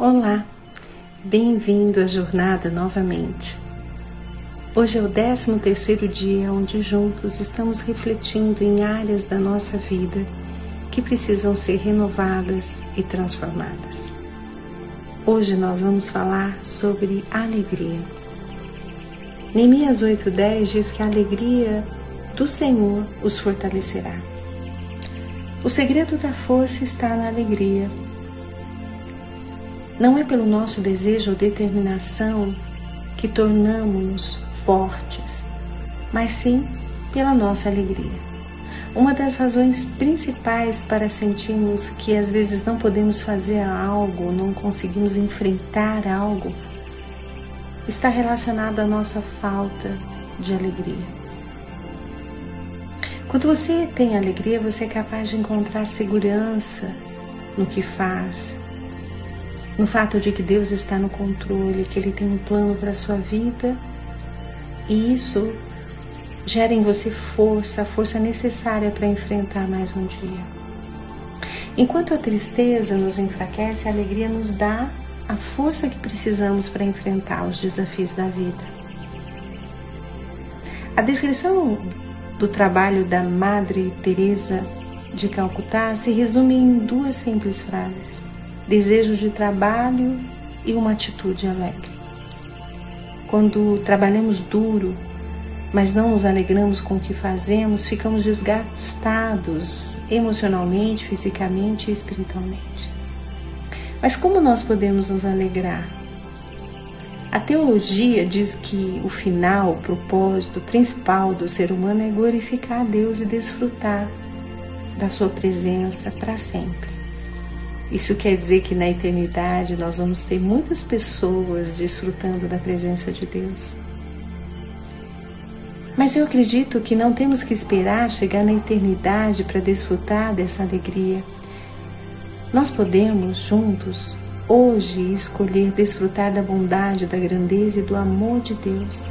Olá, bem-vindo à jornada novamente. Hoje é o 13 terceiro dia onde juntos estamos refletindo em áreas da nossa vida que precisam ser renovadas e transformadas. Hoje nós vamos falar sobre alegria. Neemias 8:10 diz que a alegria do Senhor os fortalecerá. O segredo da força está na alegria não é pelo nosso desejo ou determinação que tornamos-nos fortes, mas sim pela nossa alegria. Uma das razões principais para sentirmos que às vezes não podemos fazer algo, não conseguimos enfrentar algo, está relacionado à nossa falta de alegria. Quando você tem alegria, você é capaz de encontrar segurança no que faz, no fato de que Deus está no controle, que Ele tem um plano para a sua vida e isso gera em você força, a força necessária para enfrentar mais um dia. Enquanto a tristeza nos enfraquece, a alegria nos dá a força que precisamos para enfrentar os desafios da vida. A descrição do trabalho da Madre Teresa de Calcutá se resume em duas simples frases desejo de trabalho e uma atitude alegre. Quando trabalhamos duro, mas não nos alegramos com o que fazemos, ficamos desgastados emocionalmente, fisicamente e espiritualmente. Mas como nós podemos nos alegrar? A teologia diz que o final, o propósito principal do ser humano é glorificar a Deus e desfrutar da sua presença para sempre. Isso quer dizer que na eternidade nós vamos ter muitas pessoas desfrutando da presença de Deus. Mas eu acredito que não temos que esperar chegar na eternidade para desfrutar dessa alegria. Nós podemos, juntos, hoje, escolher desfrutar da bondade, da grandeza e do amor de Deus.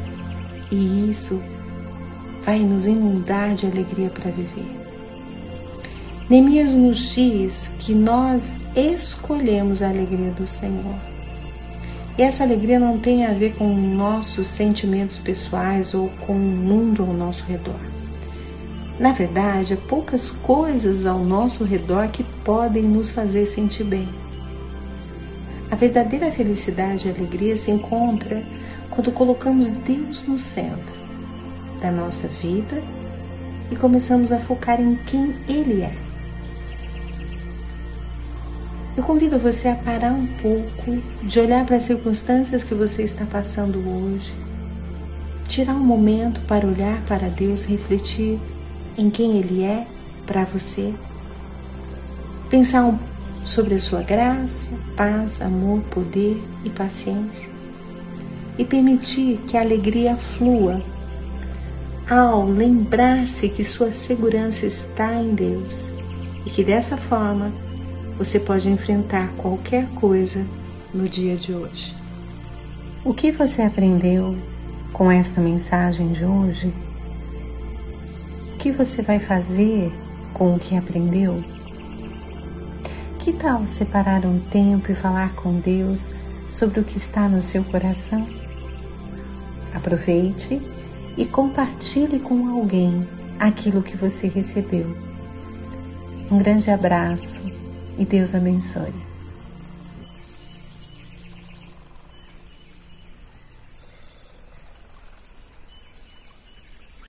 E isso vai nos inundar de alegria para viver. Neemias nos diz que nós escolhemos a alegria do Senhor. E essa alegria não tem a ver com nossos sentimentos pessoais ou com o mundo ao nosso redor. Na verdade, há poucas coisas ao nosso redor que podem nos fazer sentir bem. A verdadeira felicidade e alegria se encontra quando colocamos Deus no centro da nossa vida e começamos a focar em quem Ele é. Eu convido você a parar um pouco, de olhar para as circunstâncias que você está passando hoje, tirar um momento para olhar para Deus, refletir em quem Ele é para você, pensar sobre a sua graça, paz, amor, poder e paciência. E permitir que a alegria flua ao lembrar-se que sua segurança está em Deus e que dessa forma você pode enfrentar qualquer coisa no dia de hoje. O que você aprendeu com esta mensagem de hoje? O que você vai fazer com o que aprendeu? Que tal separar um tempo e falar com Deus sobre o que está no seu coração? Aproveite e compartilhe com alguém aquilo que você recebeu. Um grande abraço e Deus abençoe.